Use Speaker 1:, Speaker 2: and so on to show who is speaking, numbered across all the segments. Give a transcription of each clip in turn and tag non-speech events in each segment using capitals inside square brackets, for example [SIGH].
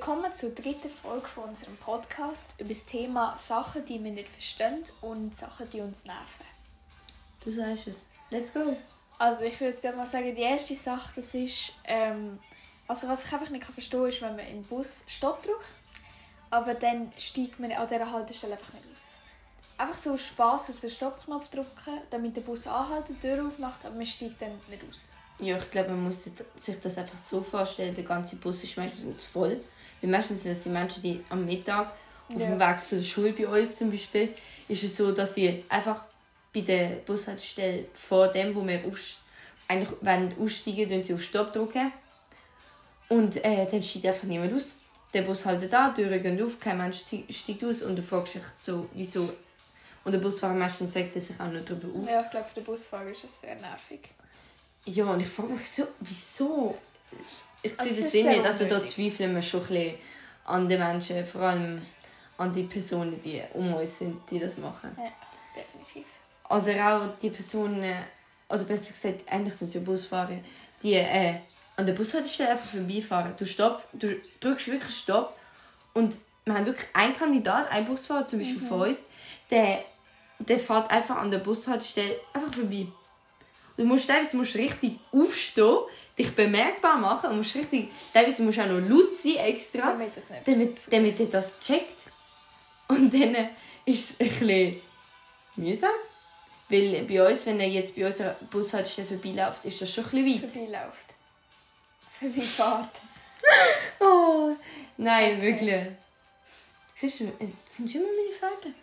Speaker 1: Willkommen zur dritten Folge von unserem Podcast über das Thema Sachen, die wir nicht verstehen und Sachen, die uns nerven.
Speaker 2: Du sagst es. Let's go.
Speaker 1: Also ich würde gerne mal sagen, die erste Sache, das ist, ähm, also was ich einfach nicht verstehen kann, ist, wenn man im Bus Stopp drückt, aber dann steigt man an dieser Haltestelle einfach nicht aus. Einfach so Spaß auf den Stoppknopf drücken, damit der Bus anhält, die Tür aufmacht, aber man steigt dann nicht aus.
Speaker 2: Ja, ich glaube, man muss sich das einfach so vorstellen, der ganze Bus ist meistens voll. Weil meistens sind das die Menschen, die am Mittag auf
Speaker 1: Ja.
Speaker 2: dem Weg zur Schule bei uns zum Beispiel, ist es so, dass sie einfach bei der Bushaltestelle vor dem, wo wir eigentlich aussteigen, drücken sie auf Stopp drücken. Und äh, dann steigt einfach niemand aus. Der Bus hält da, die Türen gehen auf, kein Mensch steigt aus und du fragst dich so, wieso. Und der Busfahrer meistens sagt er sich auch noch darüber auf.
Speaker 1: Ja, ich glaube, für den Busfahrer ist es sehr nervig.
Speaker 2: Ja, und ich frage mich so, wieso? Ich
Speaker 1: Also,
Speaker 2: sehe das Ding
Speaker 1: sehr
Speaker 2: nicht, also da zweifeln wir schon ein bisschen an den Menschen, vor allem an die Personen, die um uns sind, die das machen.
Speaker 1: Ja, definitiv.
Speaker 2: Oder auch die Personen, oder besser gesagt, eigentlich sind es ja Busfahrer, die äh, an der Bushaltestelle einfach vorbeifahren. Du, stopp, du drückst wirklich Stopp und wir haben wirklich einen Kandidat, einen Busfahrer zum Beispiel von uns, der, der fährt einfach an der Bushaltestelle einfach vorbei. Du musst teilweise musst richtig aufstehen, dich bemerkbar machen und musst richtig, teilweise musst du auch noch laut sein extra,
Speaker 1: Damit das nicht
Speaker 2: damit, damit er das checkt. Und dann ist es ein bisschen mühsam. Weil bei uns, wenn er jetzt bei unserer Bushaltestelle vorbeiläuft, ist das schon ein bisschen weit.
Speaker 1: vorbeiläuft. Vorbeifahrt. [LAUGHS]
Speaker 2: Oh, nein,
Speaker 1: Okay.
Speaker 2: wirklich. Siehst du, äh, findest du immer meine Fragen?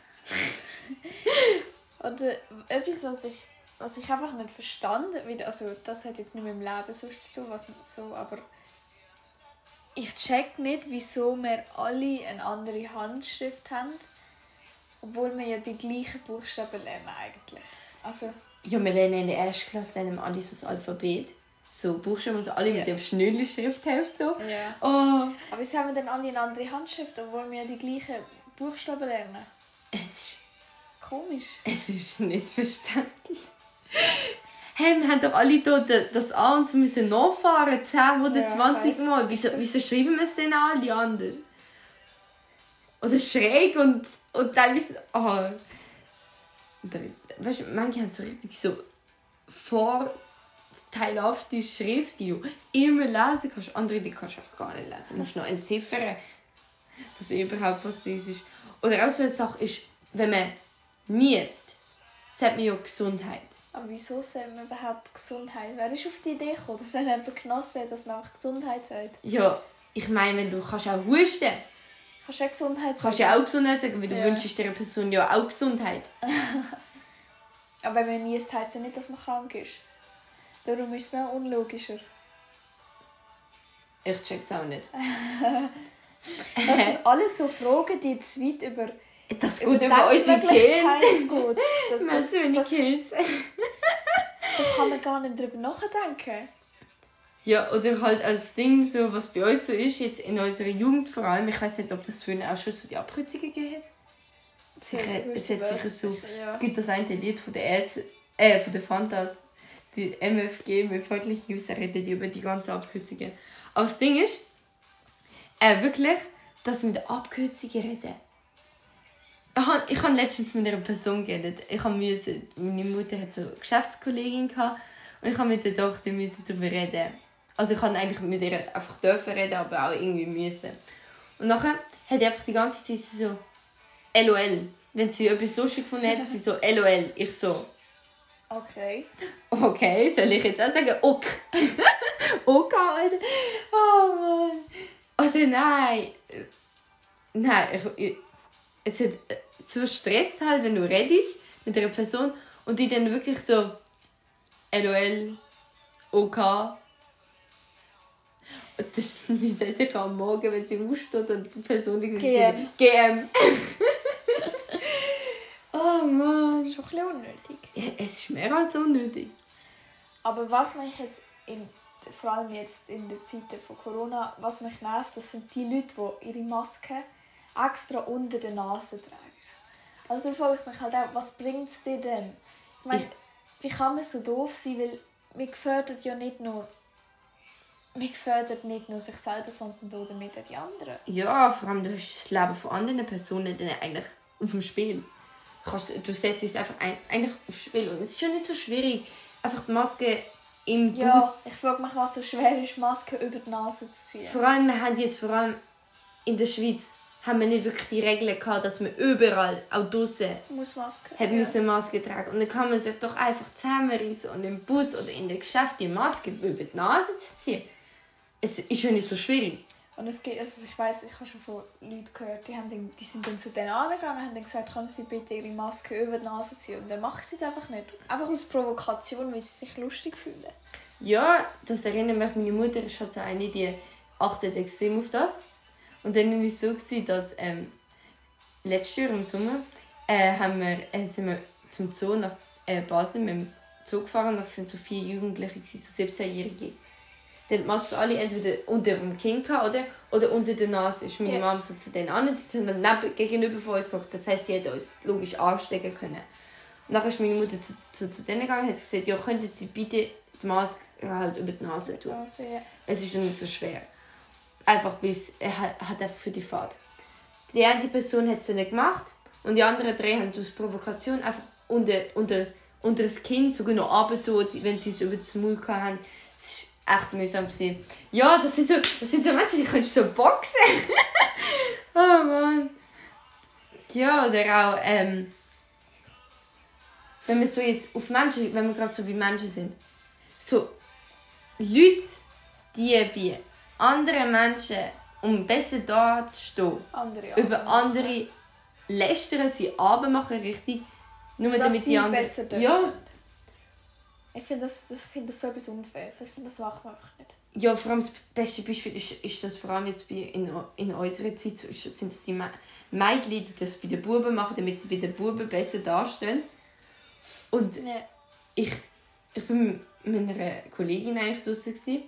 Speaker 1: Oder etwas, was ich, was ich einfach nicht verstand, weil- also das hat jetzt nicht mit dem Leben sonst zu tun, was so, aber ich check nicht, wieso wir alle eine andere Handschrift haben, obwohl wir ja die gleichen Buchstaben lernen eigentlich. Also,
Speaker 2: Ja, wir lernen in der ersten Klasse lernen wir alles das Alphabet. So Buchstaben, also alle
Speaker 1: Ja.
Speaker 2: mit dem Schnürli-Schriftheft
Speaker 1: ja.
Speaker 2: Oh,
Speaker 1: Aber wieso haben wir dann alle eine andere Handschrift, obwohl wir ja die gleichen Buchstaben lernen?
Speaker 2: es ist,
Speaker 1: Komisch.
Speaker 2: es ist nicht verständlich. Hey, wir haben doch alle hier da- das A und so müssen nachfahren, 10 oder
Speaker 1: Ja, ich
Speaker 2: 20
Speaker 1: weiss.
Speaker 2: Mal. Wieso,
Speaker 1: Wieso-
Speaker 2: schreiben wir es denn alle anders? Oder schräg und, und teilweise... Oh. Und teilweise, weißt du, manche haben so richtig so vorteilhafte Schrift, die du immer lesen kannst. Andere, die kannst du einfach gar nicht lesen. Du musst noch entziffern, dass du überhaupt was das ist. Oder auch so eine Sache ist, wenn man niest, sagt man ja Gesundheit.
Speaker 1: Aber wieso sagt man überhaupt Gesundheit? Wer ist auf die Idee gekommen, dass wenn jemand genossen hat, dass man einfach Gesundheit sagt?
Speaker 2: Ja, ich meine, wenn du kannst auch husten
Speaker 1: Kannst du auch Gesundheit
Speaker 2: kannst du ja auch Gesundheit sagen, weil du
Speaker 1: Ja.
Speaker 2: wünschst dieser Person ja auch Gesundheit. [LAUGHS]
Speaker 1: Aber wenn man niest, heisst ja nicht, dass man krank ist. Darum ist es noch unlogischer.
Speaker 2: Ich check's auch nicht. [LAUGHS]
Speaker 1: Das sind alles so Fragen, die zu weit über,
Speaker 2: Das
Speaker 1: über
Speaker 2: geht über unsere.
Speaker 1: Denkmöglichkeiten geht. Das, das,
Speaker 2: meine
Speaker 1: das,
Speaker 2: Kids.
Speaker 1: da kann man gar nicht drüber nachdenken.
Speaker 2: Ja, oder halt als Ding, so, was bei uns so ist, jetzt in unserer Jugend vor allem, ich weiß nicht, ob das früher auch schon so die Abkürzungen gegeben hat. Sicher, es hat sicher so.
Speaker 1: Ja.
Speaker 2: Es gibt das eine Lied von der Ärzte, äh, von der Fantas, die MFG mit freundlichen reden die über die ganzen Abkürzungen. Aber das Ding ist, äh, wirklich, dass wir mit den Abkürzungen reden. Ich habe ich hab letztens mit einer Person geredet. Ich habe müssen, meine Mutter hat so eine Geschäftskollegin gehabt und ich habe mit der Tochter müssen darüber reden. Also ich habe eigentlich mit ihr einfach dürfen reden, aber auch irgendwie müssen. Und nachher hat die einfach die ganze Zeit so LOL. Wenn sie etwas lustig gefunden hat, sie so LOL. Ich so,
Speaker 1: Okay.
Speaker 2: okay, soll ich jetzt auch sagen, ok. [LAUGHS] ok, Alter. Oh Mann. Oder nein. Nein, ich, ich, es hat so Stress halt, wenn du redest mit einer Person und die dann wirklich so LOL, OK. Und das, [LAUGHS] die sagt ich am Morgen, wenn sie aufsteht und die Person die
Speaker 1: GM.
Speaker 2: GM. [LAUGHS] oh Mann.
Speaker 1: Schon ein bisschen unnötig.
Speaker 2: Ja, es ist mehr als unnötig.
Speaker 1: Aber was mich jetzt, in, vor allem jetzt in den Zeiten von Corona, was mich nervt, das sind die Leute, die ihre Maske extra unter der Nase tragen. Also da frage ich mich halt auch, was bringt es dir denn? Ich meine, wie kann man so doof sein, weil wir gefördert ja nicht nur man fördert nicht nur sich selber, sondern auch damit die anderen.
Speaker 2: Ja, vor allem du hast das Leben von anderen Personen dann eigentlich auf dem Spiel. Du, setzt es einfach ein, eigentlich aufs Spiel. Und es ist schon nicht so schwierig, einfach die Maske im Bus...
Speaker 1: Ja, ich frage mich, was so schwer ist, Maske über die Nase zu ziehen.
Speaker 2: Vor allem, wir haben jetzt vor allem in der Schweiz haben wir nicht wirklich die Regeln gehabt, dass man überall, auch draußen,
Speaker 1: Muss Maske.
Speaker 2: hat müssen Maske tragen. Und dann kann man sich doch einfach zusammenreißen und im Bus oder in der Geschäft die Maske über die Nase zu ziehen. Es ist schon nicht so schwierig.
Speaker 1: Und es gibt, also ich weiß, ich habe schon von Leuten gehört, die, haben dann, die sind dann zu denen angegangen und haben dann gesagt, können sie bitte ihre Maske über die Nase ziehen. Und dann machen sie es einfach nicht. Einfach aus Provokation, weil sie sich lustig fühlen.
Speaker 2: Ja, das erinnert mich, meine Mutter ist halt so eine, die achtet extrem auf das. Und dann war es so, gewesen, dass ähm, letztes Jahr im Sommer äh, haben wir, äh, sind wir zum Zoo nach äh, Basel mit dem Zoo gefahren. Das sind so vier Jugendliche, gewesen, so 17-Jährige. Die hatten die Maske alle entweder unter dem Kinn gehabt, oder, oder unter der Nase. Ist meine
Speaker 1: Ja.
Speaker 2: Mom so zu denen an, die sind dann neben, gegenüber von uns geguckt. Das heisst, sie hätten uns logisch anstecken können. Und dann ist meine Mutter zu, zu, zu denen gegangen und hat gesagt, ja, könnten sie bitte die Maske halt über die Nase tun.
Speaker 1: Also, ja.
Speaker 2: Es ist nicht so schwer. Einfach bis, er hat, einfach für die Fahrt. Die eine Person hat es nicht gemacht und die anderen drei haben aus Provokation einfach unter, unter, unter das Kinn sogar noch runtergetan, wenn sie es über das Maul hatten. Es war echt mühsam. Gewesen. Ja, das sind, so, das sind so Menschen, die können so boxen. [LAUGHS] oh Mann. Ja, oder auch, ähm, wenn wir so jetzt auf Menschen, wenn wir gerade so wie Menschen sind, so Leute, die bei anderen Menschen, um besser dazustehen,
Speaker 1: Andere
Speaker 2: über
Speaker 1: Arten.
Speaker 2: andere lästern, sie machen richtig, nur
Speaker 1: Dass
Speaker 2: damit
Speaker 1: sie
Speaker 2: die anderen...
Speaker 1: besser
Speaker 2: ja.
Speaker 1: Ich finde das, das, ich finde das so etwas unfair. Ich finde, das macht man einfach nicht.
Speaker 2: ja, vor allem das beste Beispiel ist, ist das vor allem jetzt bei, in, in unserer Zeit, so sind das die Me- Mädchen, die das bei den Buben machen, damit sie bei den Buben besser dastehen. Und
Speaker 1: Ja.
Speaker 2: ich, ich bin mit einer Kollegin eigentlich gewesen.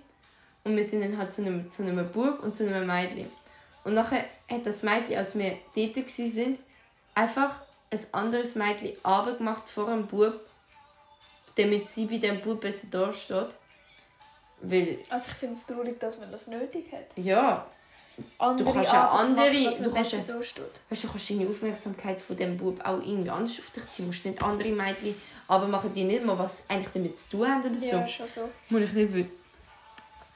Speaker 2: Und wir sind dann halt zu einem, zu einem Bub und zu einem Mädchen. Und nachher hat das Mädchen, als wir dort sind, einfach ein anderes Mädchen gemacht vor dem Bub, damit sie bei dem Bub besser dasteht. Weil,
Speaker 1: Also ich finde es traurig, dass man das nötig hat.
Speaker 2: ja,
Speaker 1: Andere
Speaker 2: kannst ja
Speaker 1: Arten zu
Speaker 2: andere-
Speaker 1: machen, dass
Speaker 2: du kannst weißt du, du kannst deine Aufmerksamkeit von dem Bub auch irgendwie anders auf dich ziehen. Du musst nicht andere Mädchen, aber machen die nicht mal was eigentlich damit zu tun haben oder so.
Speaker 1: Ja, schon so.
Speaker 2: Muss ich nicht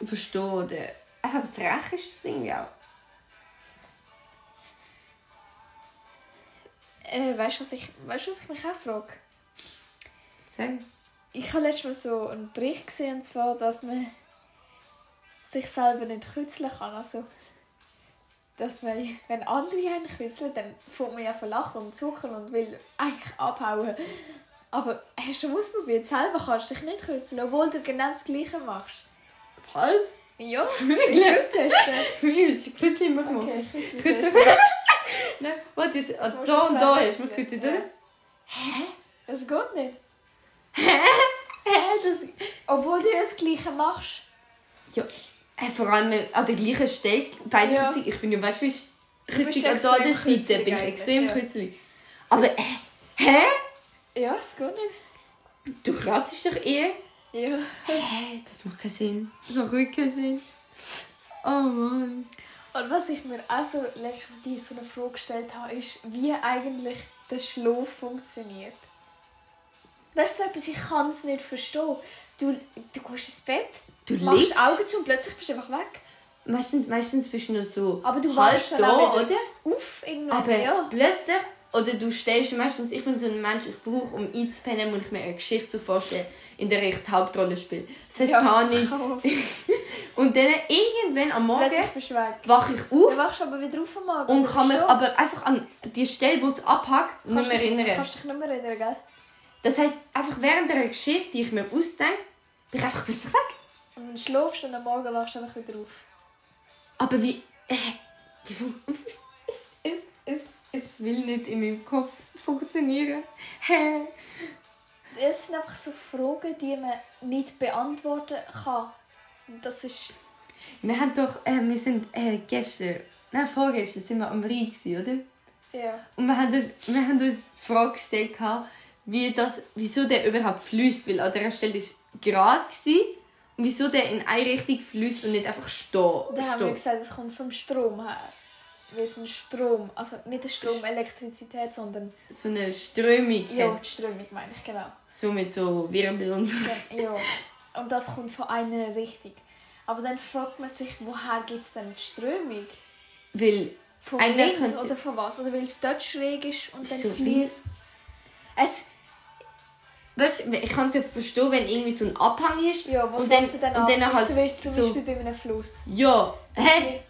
Speaker 2: verstehen. Oder einfach frech ist das irgendwie auch.
Speaker 1: Äh, weißt du, was ich, weißt, was ich mich auch frage?
Speaker 2: Sag.
Speaker 1: Ich habe letztes Mal so einen Bericht gesehen, und zwar, dass man sich selber nicht kützeln kann. Also, dass man, wenn andere einen küsseln, dann fängt man ja von lachen und zucken und will eigentlich abhauen. Aber hast du schon ausprobiert? Selber kannst du dich nicht küsseln, obwohl du genau das Gleiche machst.
Speaker 2: Was?
Speaker 1: Ja, [LAUGHS] wieso testen?
Speaker 2: Wie ist die Kürzli mach mal.
Speaker 1: Okay,
Speaker 2: Kürzli.
Speaker 1: testen. [LAUGHS]
Speaker 2: Nein, warte jetzt. Also,
Speaker 1: du
Speaker 2: da und da hast du. Kürzli, oder?
Speaker 1: Ja. Das geht nicht.
Speaker 2: Hä? Das...
Speaker 1: Obwohl du das Gleiche machst.
Speaker 2: Ja, vor allem an der gleichen Stelle. Beide
Speaker 1: Ja.
Speaker 2: Ich bin ja, weißt du, Kürzli an der Seite bin ich extrem. Kürzli. Aber, hä?
Speaker 1: Ja, das geht nicht.
Speaker 2: Du kratzt dich eh?
Speaker 1: Ja.
Speaker 2: Hä? Das macht keinen Sinn. Das macht wirklich keinen Sinn. Oh Mann.
Speaker 1: Und was ich mir also die so eine Frage gestellt habe, ist, wie eigentlich der Schlaf funktioniert. Das ist so etwas, ich kann es nicht verstehen. Du, du gehst ins Bett,
Speaker 2: Du
Speaker 1: machst
Speaker 2: liegst?
Speaker 1: Augen zu und plötzlich bist du einfach weg.
Speaker 2: Meistens, meistens bist du nur so
Speaker 1: Aber du
Speaker 2: halb da, oder?
Speaker 1: auf irgendwann.
Speaker 2: Aber
Speaker 1: ja.
Speaker 2: plötzlich, oder du stehst meistens, ich bin so ein Mensch, ich brauche, um einzupennen, muss ich mir eine Geschichte so vorstellen, in der ich die Hauptrolle spiele. Das heisst,
Speaker 1: ja, man- [LAUGHS]
Speaker 2: Und dann irgendwann am Morgen
Speaker 1: du
Speaker 2: wache ich
Speaker 1: Du
Speaker 2: auf
Speaker 1: wachst aber wieder auf am Morgen.
Speaker 2: und kann mich
Speaker 1: schon?
Speaker 2: aber einfach an die Stelle, wo es abhackt, nicht
Speaker 1: Kannst
Speaker 2: mehr
Speaker 1: dich-
Speaker 2: erinnern.
Speaker 1: Kannst dich nicht mehr erinnern, gell?
Speaker 2: Das heisst, einfach während der Geschichte, die ich mir ausdenke, bin ich einfach plötzlich weg.
Speaker 1: Und dann schlafst du und am Morgen wachst du einfach wieder auf.
Speaker 2: Aber wie. Äh, wie [LAUGHS] es, es, es, es will nicht in meinem Kopf funktionieren. Hä?
Speaker 1: Es sind einfach so Fragen, die man nicht beantworten kann. Und das ist...
Speaker 2: Wir haben doch. Äh, wir sind äh, gestern. Nein, vorgestern sind wir am Rhein, oder?
Speaker 1: Ja.
Speaker 2: Und wir haben uns, wir haben uns die Frage gestellt, wie das, wieso der überhaupt fließt. Weil an dieser Stelle war es gerade gewesen, wieso der in eine Richtung fließt und nicht einfach steht.
Speaker 1: Da haben wir gesagt, es kommt vom Strom her. Weil es ein Strom, also nicht ein Strom Elektrizität, sondern
Speaker 2: So eine Strömung
Speaker 1: ja,
Speaker 2: hat.
Speaker 1: die Strömung meine ich, genau.
Speaker 2: So mit so Wirbel und so.
Speaker 1: Ja, und das kommt von einer Richtung. Aber dann fragt man sich, woher gibt es denn die Strömung?
Speaker 2: Weil
Speaker 1: Vom Wind oder von was? Oder weil es dort schräg ist und dann
Speaker 2: Wieso
Speaker 1: fließt es.
Speaker 2: Weißt ich kann es ja verstehen, wenn irgendwie so ein Abhang ist.
Speaker 1: ja, was
Speaker 2: und dann,
Speaker 1: dann
Speaker 2: und dann halt
Speaker 1: zum Beispiel, zum
Speaker 2: so,
Speaker 1: Beispiel bei einem Fluss.
Speaker 2: Ja, hä?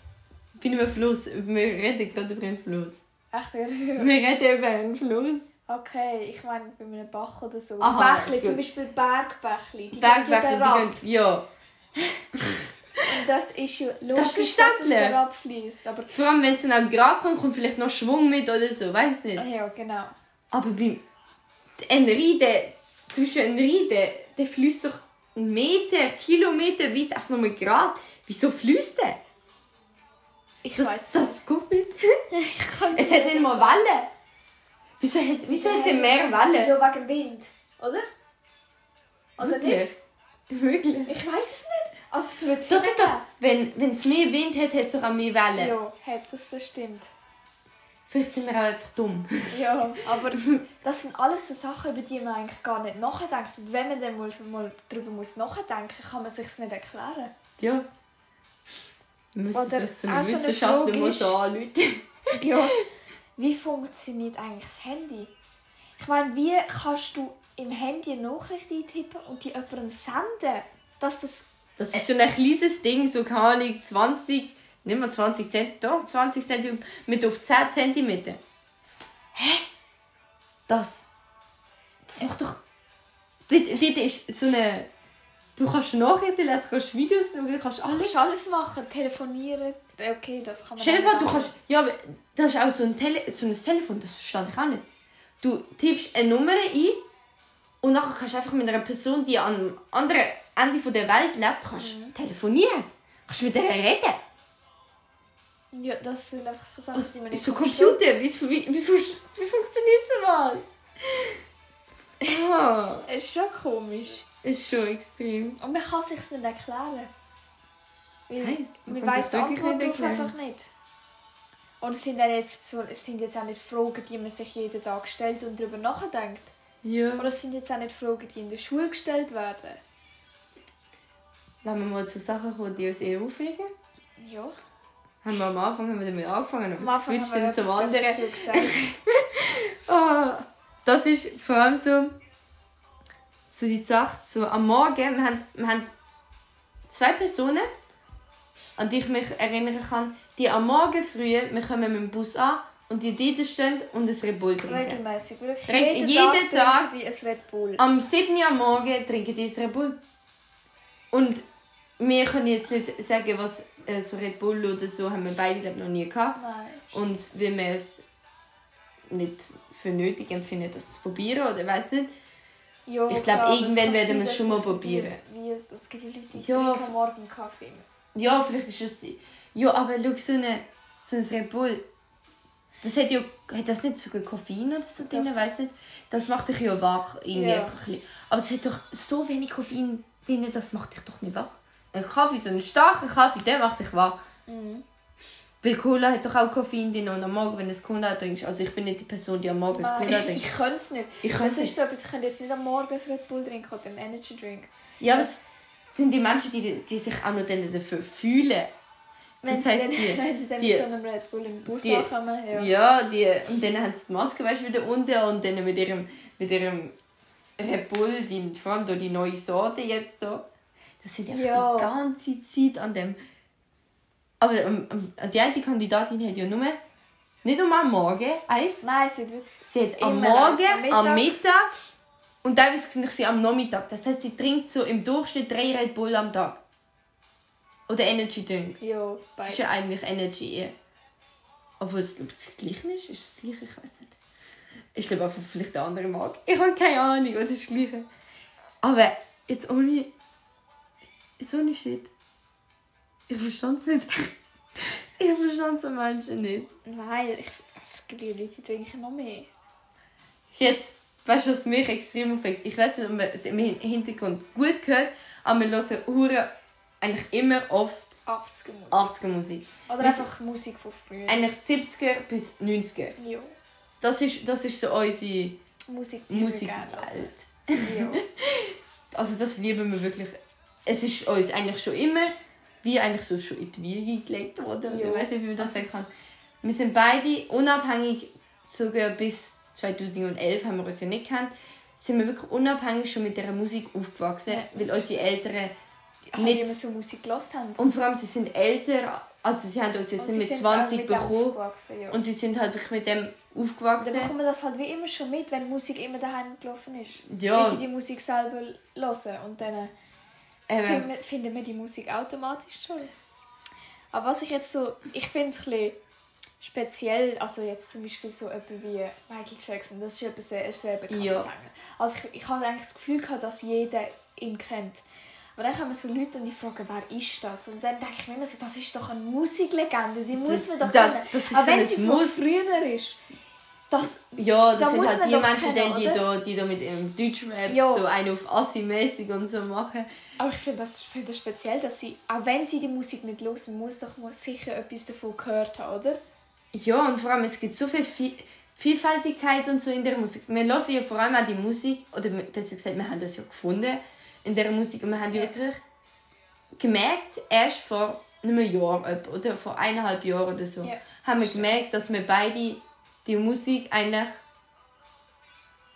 Speaker 2: Bei einem Fluss. Wir reden gerade über einen Fluss.
Speaker 1: Echt.
Speaker 2: Wir reden über einen Fluss.
Speaker 1: Okay, ich meine bei einem Bach oder so.
Speaker 2: Aha,
Speaker 1: Bächli, zum
Speaker 2: gut.
Speaker 1: Beispiel Bergbächli. Die
Speaker 2: Bergbäche,
Speaker 1: gehen
Speaker 2: die gehen. Ja.
Speaker 1: Und das ist ja logisch, dass es
Speaker 2: verständlich.
Speaker 1: herab fließt. Aber
Speaker 2: Vor allem, wenn es dann auch gerade kommt, kommt vielleicht noch Schwung mit oder so. Weiß nicht.
Speaker 1: ja, genau.
Speaker 2: Aber beim. Ein Riede. Zwischen ein Riede, der fließt doch Meter, Kilometer, wie es einfach nur gerade. Wieso fließt der?
Speaker 1: Ich
Speaker 2: Das,
Speaker 1: weiß es
Speaker 2: das geht [LAUGHS] nicht.
Speaker 1: Ich kann
Speaker 2: Es hat nicht mal Wellen. Wieso hat, wieso hat es mehr Wellen?
Speaker 1: Ja, wegen Wind, oder? Oder
Speaker 2: Wirklich?
Speaker 1: nicht?
Speaker 2: Wirklich?
Speaker 1: Ich weiß es nicht. Also es wird
Speaker 2: Doch,
Speaker 1: Sinn
Speaker 2: doch, doch. Wenn es mehr Wind hat, hat es auch mehr Wellen.
Speaker 1: Ja, hat das, das stimmt.
Speaker 2: Vielleicht sind wir auch einfach dumm. [LAUGHS]
Speaker 1: Ja, aber das sind alles so Sachen, über die man eigentlich gar nicht nachdenkt. Und wenn man dann mal, mal darüber muss nachdenken kann man sich nicht erklären.
Speaker 2: Ja. Wir müssen
Speaker 1: Oder
Speaker 2: vielleicht so eine
Speaker 1: auch so eine
Speaker 2: Wissenschaftler
Speaker 1: Frage
Speaker 2: mal
Speaker 1: ist-
Speaker 2: anrufen. [LAUGHS]
Speaker 1: Ja. Wie funktioniert eigentlich das Handy? Ich meine, wie kannst du im Handy eine Nachricht eintippen und die jemandem senden, dass das...
Speaker 2: Das ist so ein kleines Ding, so keine Ahnung, 20, nicht mal 20 Cent, doch 20 cm mit auf 10 cm. Hä? Das. Das macht doch. Dort, dort ist so eine. Du kannst Nachrichten lesen, kannst Videos schauen, kannst
Speaker 1: Du
Speaker 2: alles.
Speaker 1: kannst alles machen, telefonieren. Okay, das kann man
Speaker 2: Stell dir
Speaker 1: dann
Speaker 2: vor, du kannst. Ja, aber das ist auch so ein, Tele so ein Telefon, das verstand ich auch nicht. Du tippst eine Nummer ein und nachher kannst du einfach mit einer Person, die am anderen Ende von der Welt lebt, kannst
Speaker 1: Mhm.
Speaker 2: telefonieren. Kannst mit der reden.
Speaker 1: Ja, das sind einfach so Sachen, die man nicht
Speaker 2: So
Speaker 1: versteht.
Speaker 2: Computer, wie, wie, wie, wie funktioniert sowas? Ah, [LAUGHS]
Speaker 1: Es ist schon komisch.
Speaker 2: Ist schon extrem.
Speaker 1: Und man kann es sich nicht erklären. Weil
Speaker 2: man
Speaker 1: weiß die Antwort
Speaker 2: nicht
Speaker 1: darauf einfach nicht. Und es sind, dann jetzt so, es sind jetzt auch nicht Fragen, die man sich jeden Tag stellt und darüber nachdenkt.
Speaker 2: Ja.
Speaker 1: Oder es sind jetzt auch nicht Fragen, die in der Schule gestellt werden.
Speaker 2: Wenn wir mal zu Sachen kommen, die uns eher aufregen.
Speaker 1: Ja.
Speaker 2: Haben wir am Anfang haben wir damit angefangen,
Speaker 1: Am
Speaker 2: aber
Speaker 1: Anfang
Speaker 2: switcht
Speaker 1: haben wir
Speaker 2: dann zum anderen. Ah, [LAUGHS] das ist vor allem so, so die Sache, so am Morgen, wir haben, wir haben zwei Personen, an die ich mich erinnern kann, die am Morgen früh, wir kommen mit dem Bus an und die dort stehen und ein Red Bull trinken.
Speaker 1: Regelmäßig. Wirklich.
Speaker 2: Reg-
Speaker 1: jeden,
Speaker 2: jeden Tag-
Speaker 1: trinken die ein Red Bull.
Speaker 2: Am 7. Uhr am Morgen trinken die ein Red Bull. Und wir können jetzt nicht sagen, was äh, so Red Bull oder so haben wir beide glaub, noch nie gehabt.
Speaker 1: Nein.
Speaker 2: Und wenn wir es nicht für nötig empfinden, das zu probieren oder weiß nicht.
Speaker 1: Ja,
Speaker 2: Ich glaub,
Speaker 1: klar, aber
Speaker 2: irgendwann werden wir es schon mal
Speaker 1: das
Speaker 2: probieren.
Speaker 1: Wie es, es gibt Leute, die
Speaker 2: Ja,
Speaker 1: trinken Morgen Kaffee.
Speaker 2: Ja, vielleicht ist es. Ja, aber schau, so, eine, so ein Red Bull. Das hat ja. Hat das nicht sogar Koffein oder so drin? Weiß nicht. Das macht dich ja wach. Irgendwie
Speaker 1: Ja.
Speaker 2: einfach ein bisschen. Aber es hat doch so wenig Koffein drin, das macht dich doch nicht wach. Ein Kaffee, so ein starker Kaffee, der macht dich wach.
Speaker 1: Mhm.
Speaker 2: Weil Cola hat doch auch Koffein drin und am Morgen, wenn du es Cola trinkst, also ich bin nicht die Person, die am Morgen Cola trinkt.
Speaker 1: ich könnte es nicht.
Speaker 2: Ich
Speaker 1: Es ist so, aber ich könnte jetzt nicht am Morgen ein Red Bull trinken oder einen Energy Drink.
Speaker 2: Ja, aber es sind die Menschen, die, die sich auch noch dafür fühlen.
Speaker 1: Wenn,
Speaker 2: Das
Speaker 1: sie,
Speaker 2: heisst,
Speaker 1: dann,
Speaker 2: die- [LAUGHS]
Speaker 1: wenn sie dann
Speaker 2: die-
Speaker 1: mit so einem Red Bull im Bus
Speaker 2: die-
Speaker 1: ankommen. Ja.
Speaker 2: Ja, die, und dann haben sie die Maske weißt, wieder unten und dann mit ihrem, mit ihrem Red Bull, die, vor allem die neue Sorte jetzt da, das sind einfach
Speaker 1: Ja.
Speaker 2: die ganze Zeit an dem. Aber ähm, ähm, die eine Kandidatin hat ja nur, nicht nur am Morgen eins,
Speaker 1: Nein, sie hat wirklich...
Speaker 2: sie hat am Morgen,
Speaker 1: am
Speaker 2: am
Speaker 1: Mittag.
Speaker 2: Mittag und teilweise sehe ich sie am Nachmittag. Das heißt, sie trinkt so im Durchschnitt drei Red Bull am Tag. Oder Energy Drinks.
Speaker 1: Ja,
Speaker 2: Das
Speaker 1: beides.
Speaker 2: ist ja eigentlich Energy eher. Obwohl es glaub, ich, das gleiche ist. Ist es das gleiche? Ich weiß nicht. Ich glaube einfach vielleicht der andere mag. Ich habe keine Ahnung, was ist das gleiche. Aber jetzt ohne. Jetzt ohne Shit. Ich verstand es nicht. [LAUGHS] ich verstand so Menschen nicht.
Speaker 1: Nein, ich, es gibt ja Leute, die trinken noch mehr.
Speaker 2: Jetzt weißt du, was mich extrem aufregt? Ich weiß nicht, ob man es im Hin- Hintergrund gut hört, aber wir hören Hure eigentlich immer oft
Speaker 1: 80er Musik.
Speaker 2: 80er Musik.
Speaker 1: Oder
Speaker 2: Wir-
Speaker 1: einfach Musik von früher.
Speaker 2: Eigentlich 70er bis 90er.
Speaker 1: Jo.
Speaker 2: Das ist, das ist so unsere
Speaker 1: Musik, die wir
Speaker 2: Musikwelt.
Speaker 1: Jo. [LAUGHS]
Speaker 2: Also das lieben wir wirklich. Es ist uns eigentlich schon immer, wie eigentlich so schon in die Wiege gelegt worden.
Speaker 1: Ja.
Speaker 2: Ich weiß nicht, wie man das sagen kann. Wir sind beide unabhängig, sogar bis 2011 haben wir uns ja nicht gekannt, sind wir wirklich unabhängig schon mit dieser Musik aufgewachsen,
Speaker 1: Ja,
Speaker 2: weil unsere Eltern nicht...
Speaker 1: immer so Musik gelassen haben.
Speaker 2: Und vor allem, sie sind älter, also sie haben uns jetzt mit
Speaker 1: sind auch
Speaker 2: 20
Speaker 1: mit
Speaker 2: bekommen
Speaker 1: aufgewachsen, ja.
Speaker 2: und sie sind halt wirklich mit dem
Speaker 1: dann
Speaker 2: aufgewachsen.
Speaker 1: bekommen wir das halt wie immer schon mit, wenn Musik immer daheim gelaufen ist.
Speaker 2: Ja.
Speaker 1: Weil sie die Musik selber hören und dann
Speaker 2: Eben.
Speaker 1: finden, finden wir die Musik automatisch toll. Aber was ich jetzt so, ich finde es ein bisschen speziell, also jetzt zum Beispiel so jemand wie Michael Jackson, das ist jemand sehr, sehr bekannter
Speaker 2: Ja.
Speaker 1: Sänger. Also ich, ich habe eigentlich das Gefühl gehabt, dass jeder ihn kennt. Aber dann kommen so Leute und die fragen, wer ist das? Und dann denke ich mir immer so, das ist doch eine Musiklegende, die muss man doch
Speaker 2: da-
Speaker 1: kennen.
Speaker 2: so
Speaker 1: wenn sie von früher ist, das,
Speaker 2: Ja, das
Speaker 1: Da
Speaker 2: sind halt die Menschen,
Speaker 1: kennen,
Speaker 2: die, da, die da mit ihrem Deutschrap
Speaker 1: Ja.
Speaker 2: so einen auf Assi-mäßig und so machen.
Speaker 1: Aber ich finde das, find das speziell, dass sie, auch wenn sie die Musik nicht hören, muss doch mal sicher etwas davon gehört haben, oder?
Speaker 2: Ja, und vor allem, es gibt so viel Vi- Vielfältigkeit und so in der Musik. Wir hören ja vor allem auch die Musik, oder besser gesagt, wir haben das ja gefunden in der Musik und wir haben
Speaker 1: Ja.
Speaker 2: wirklich gemerkt, erst vor einem Jahr oder vor eineinhalb Jahren oder so,
Speaker 1: Ja,
Speaker 2: haben wir
Speaker 1: stimmt.
Speaker 2: gemerkt, dass wir beide die Musik eigentlich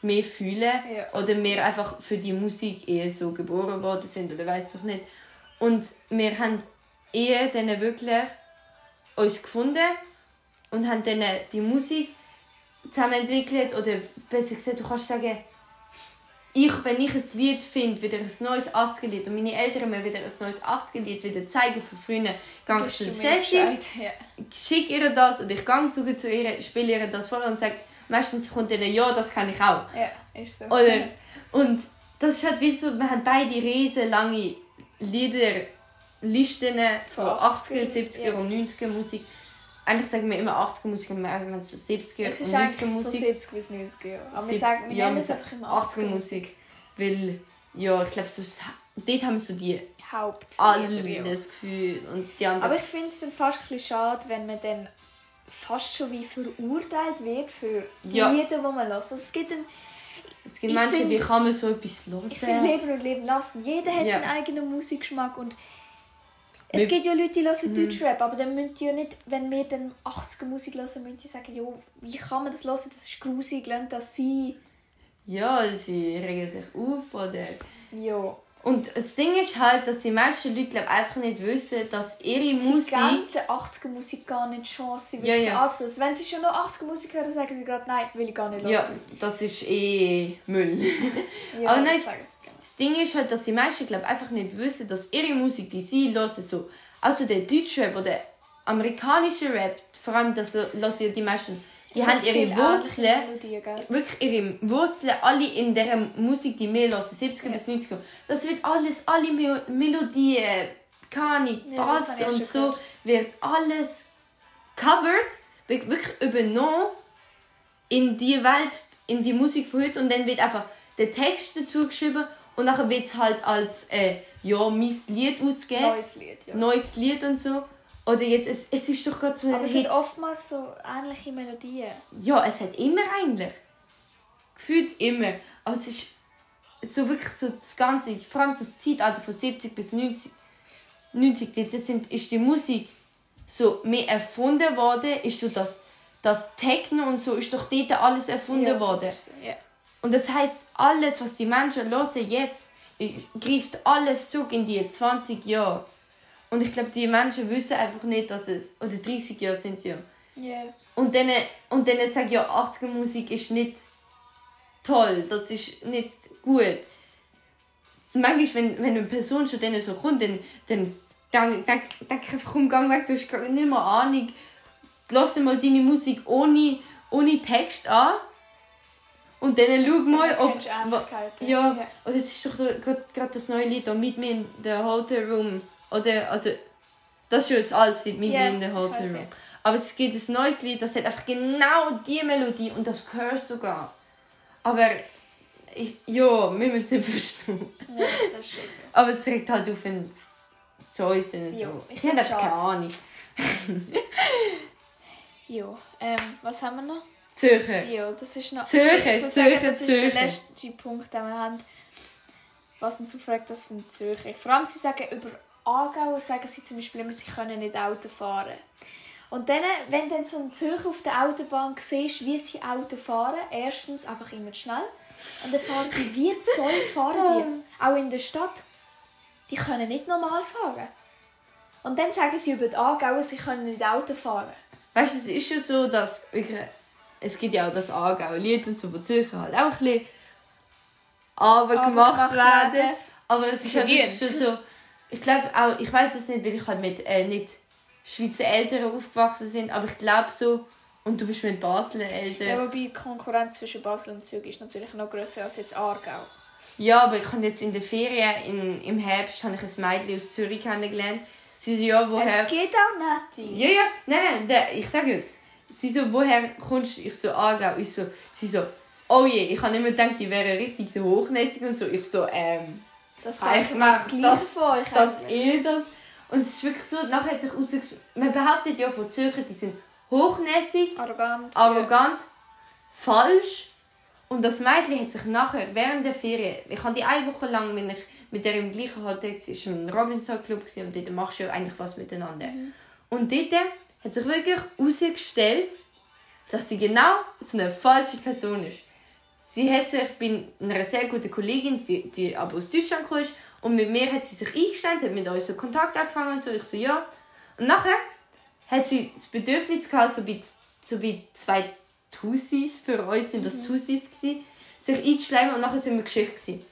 Speaker 2: mehr fühlen
Speaker 1: Ja,
Speaker 2: oder wir einfach für die Musik eher so geboren worden sind oder weiß doch nicht. Und wir haben eher dann wirklich uns gefunden und haben dann die Musik zusammen entwickelt oder besser gesagt, du kannst sagen, ich, wenn ich ein Lied finde, wieder ein neues 80er-Lied und meine Eltern mir wieder ein neues 80er-Lied wieder zeigen von früher, gehe ich
Speaker 1: Gibst
Speaker 2: zu
Speaker 1: du mir
Speaker 2: Sessi,
Speaker 1: Bescheid? Ja.
Speaker 2: schicke ihr das und ich gehe zu ihr, spiele ihr das vor und sage, meistens kommt dann ja, das kann ich auch.
Speaker 1: ja, ist so.
Speaker 2: Oder, und das ist halt wie so, wir haben beide riesen lange Lieder, Listen von
Speaker 1: Von
Speaker 2: 80er,
Speaker 1: 80er,
Speaker 2: 70er
Speaker 1: ja.
Speaker 2: und 90er Musik. Eigentlich sagen wir immer 80er Musik, aber wir haben so 70er
Speaker 1: Es
Speaker 2: und
Speaker 1: ist
Speaker 2: 90er
Speaker 1: eigentlich von
Speaker 2: Musik.
Speaker 1: 70 bis 90 Jahre. Aber wir
Speaker 2: 70
Speaker 1: sagen, wir
Speaker 2: ja,
Speaker 1: nennen
Speaker 2: wir
Speaker 1: es einfach immer
Speaker 2: 80er
Speaker 1: 80er
Speaker 2: Musik. Weil, ja, ich glaube, so, dort haben wir so die
Speaker 1: Haupt.
Speaker 2: alles
Speaker 1: ja.
Speaker 2: Gefühl und die anderen.
Speaker 1: Aber ich finde es dann fast ein bisschen schade, wenn man dann fast schon wie verurteilt wird für
Speaker 2: Ja.
Speaker 1: Lieder, die man hört. Also es gibt dann,
Speaker 2: es gibt
Speaker 1: ich
Speaker 2: Menschen,
Speaker 1: find-
Speaker 2: wie kann man so etwas hören?
Speaker 1: ich finde Leben und Leben lassen. Jeder hat
Speaker 2: Ja.
Speaker 1: seinen eigenen Musikgeschmack und es
Speaker 2: Wir-
Speaker 1: gibt ja Leute, die hören
Speaker 2: Mhm.
Speaker 1: Deutschrap, aber dann müssen die ja nicht, wenn wir dann 80er Musik hören, müssen die sagen, jo, wie kann man das hören, das ist grusig, lernt das sein.
Speaker 2: Ja, sie regen sich auf oder...
Speaker 1: Ja.
Speaker 2: Und das Ding ist halt, dass die meisten Leute glaub, einfach nicht wissen, dass ihre
Speaker 1: Sie
Speaker 2: Musik...
Speaker 1: der 80er Musik gar nicht Chance. Sie
Speaker 2: Ja, ja.
Speaker 1: Also, wenn sie schon noch 80er Musik hören, sagen sie gerade, nein, will ich gar nicht hören.
Speaker 2: Ja, das ist eh Müll.
Speaker 1: ja [LAUGHS]
Speaker 2: Aber
Speaker 1: das
Speaker 2: nein,
Speaker 1: sie gerne.
Speaker 2: Das Ding ist halt, dass die meisten glaub, einfach nicht wissen, dass ihre Musik, die sie hören, so, also der Deutschrap oder amerikanische Rap, vor allem das hören ja die meisten, die haben ihre Wurzeln, wirklich ihre Wurzeln alle in der Musik, die wir hören, 70er
Speaker 1: Ja.
Speaker 2: bis 90er. Das wird alles, alle Me Melodien,
Speaker 1: Ja,
Speaker 2: Bass
Speaker 1: ich
Speaker 2: und so,
Speaker 1: gehört.
Speaker 2: wird alles covered, wird wirklich übernommen in die Welt, in die Musik von heute und dann wird einfach der Text dazu geschrieben und nachher wird es halt als äh, ja, mein Lied ausgegeben,
Speaker 1: Neues Lied, ja.
Speaker 2: neues Lied und so. Oder jetzt, es, es ist doch gerade so
Speaker 1: Aber es
Speaker 2: Hit.
Speaker 1: hat oftmals so ähnliche Melodien.
Speaker 2: Ja, es hat immer eigentlich. Gefühlt immer. Aber es ist so wirklich so das Ganze, vor allem so das Zeitalter von 70 bis 90, 90 dort sind, ist die Musik so mehr erfunden worden, ist so das, das Techno und so ist doch dort alles erfunden
Speaker 1: ja,
Speaker 2: worden.
Speaker 1: ist ja.
Speaker 2: Und das heißt, alles, was die Menschen hören jetzt, greift alles zurück in die 20 Jahre. Und ich glaube, die Menschen wissen einfach nicht, dass es, oder 30 Jahre sind sie ja.
Speaker 1: Ja.
Speaker 2: Und dann, und dann sagen ja, 80er Musik ist nicht toll, das ist nicht gut. Manchmal, wenn, wenn eine Person schon dann so kommt, dann, dann denke denk, denk ich einfach, komm, gang weg, du hast gar nicht mal Ahnung. Lass dir mal deine Musik ohne, ohne Text an. Und dann schau mal, ob... Ja,
Speaker 1: Ja.
Speaker 2: und es ist doch gerade das neue Lied, da «Meet Me in the Hotel Room». Oder, also, das ist schon das alte Lied, «Meet
Speaker 1: Ja,
Speaker 2: Me in the Hotel Room».
Speaker 1: ja.
Speaker 2: Aber es gibt ein neues Lied, das hat einfach genau die Melodie und das gehört sogar. Aber ich, ja, wir müssen es nicht verstehen.
Speaker 1: Ja, das ist schon so.
Speaker 2: Aber es regt halt auf, uns sind. So.
Speaker 1: Ja, ich
Speaker 2: ich habe keine. Ahnung. [LAUGHS]
Speaker 1: Ja, ähm, was haben wir noch?
Speaker 2: Zürcher.
Speaker 1: Ja, das ist noch...
Speaker 2: Zürcher,
Speaker 1: würde sagen,
Speaker 2: Zürcher,
Speaker 1: Das ist der
Speaker 2: Zürcher.
Speaker 1: letzte Punkt, den wir haben. Was uns aufregt, das sind Zürcher. Vor allem, sie sagen über Aargauer, sagen sie zum Beispiel immer, sie können nicht Auto fahren. Und dann, wenn dann so ein Zürcher auf der Autobahn siehst, wie sie Auto fahren, erstens einfach immer schnell. Und dann fahren die wie Zoll fahren die. [LAUGHS] Auch in der Stadt. Die können nicht normal fahren. Und dann sagen sie über die Aargauer, sie können nicht Auto fahren.
Speaker 2: Weißt du, es ist ja so, dass ich, es gibt ja auch das Aargauer Lied und so, wo Zürcher halt auch ein bisschen aber gemacht werden.
Speaker 1: werden.
Speaker 2: Aber es ist halt wirklich schon so, ich glaube auch, ich weiß es nicht, weil ich halt mit äh, nicht Schweizer Eltern aufgewachsen sind, aber ich glaube so, und du bist mit Basler Eltern.
Speaker 1: Ja,
Speaker 2: Ja,
Speaker 1: wobei die Konkurrenz zwischen Basel und Zürich ist natürlich noch grösser als jetzt Aargau.
Speaker 2: aber ich habe jetzt in der Ferien, in, im Herbst, habe ich ein Mädchen aus Zürich kennengelernt. Sie so, ja, woher...
Speaker 1: Es geht auch nicht.
Speaker 2: Ja, ja, nein, nein, der, ich sage jetzt. Sie so, woher kommst du? Ich so, Aargau. Ich so, sie so, oh je, ich habe immer gedacht, die wäre richtig so hochnäsig und so. Ich so, ähm,
Speaker 1: Das
Speaker 2: habe ich
Speaker 1: das von euch.
Speaker 2: dass ihr das... Und es ist wirklich so, nachher hat sich herausgestellt, man behauptet ja von Zürcher, die sind hochnäsig,
Speaker 1: Arrogant.
Speaker 2: arrogant, falsch. Und das Mädchen hat sich nachher, während der Ferien, ich habe die eine Woche lang, wenn ich mit der im gleichen Hotel war, ist im Robinson Club und dort machst du ja eigentlich was miteinander. Und dort hat sich wirklich herausgestellt, dass sie genau so eine falsche Person ist. Sie hat sich bei einer sehr guten Kollegin, die, aber aus Deutschland ist, und mit mir hat sie sich eingestellt, hat mit uns so Kontakt angefangen und so. Ich so, ja. Und nachher hat sie das Bedürfnis gehabt, so bei, so bei zwei Tussis, für uns sind das Tussis gewesen, sich einzuschleimen und nachher sind wir Geschichte gewesen.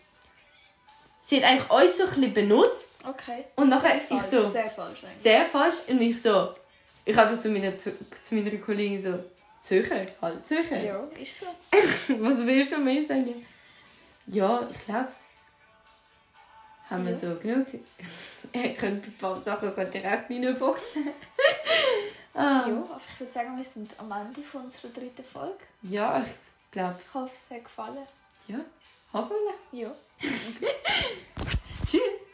Speaker 2: Sie hat eigentlich uns so ein bisschen benutzt
Speaker 1: Okay.
Speaker 2: und nachher
Speaker 1: Falsch,
Speaker 2: ich so,
Speaker 1: sehr falsch. eigentlich.
Speaker 2: sehr falsch und ich so, ich habe zu meiner, zu, zu meiner Kollegin so, Zürcher, halt Zürcher.
Speaker 1: Ja, ist so. [LAUGHS]
Speaker 2: Was willst du mehr sagen? Ja, ich glaube, haben wir
Speaker 1: Ja.
Speaker 2: so genug. [LAUGHS] Ich könnte ein paar Sachen könnte ich echt reinboxen. [LAUGHS] ah.
Speaker 1: Ja, aber ich würde sagen, wir sind am Ende von unserer dritten Folge.
Speaker 2: Ja, ich glaube,
Speaker 1: Ich hoffe, es hat gefallen.
Speaker 2: ja, hoffentlich.
Speaker 1: Ja.
Speaker 2: Tschüss.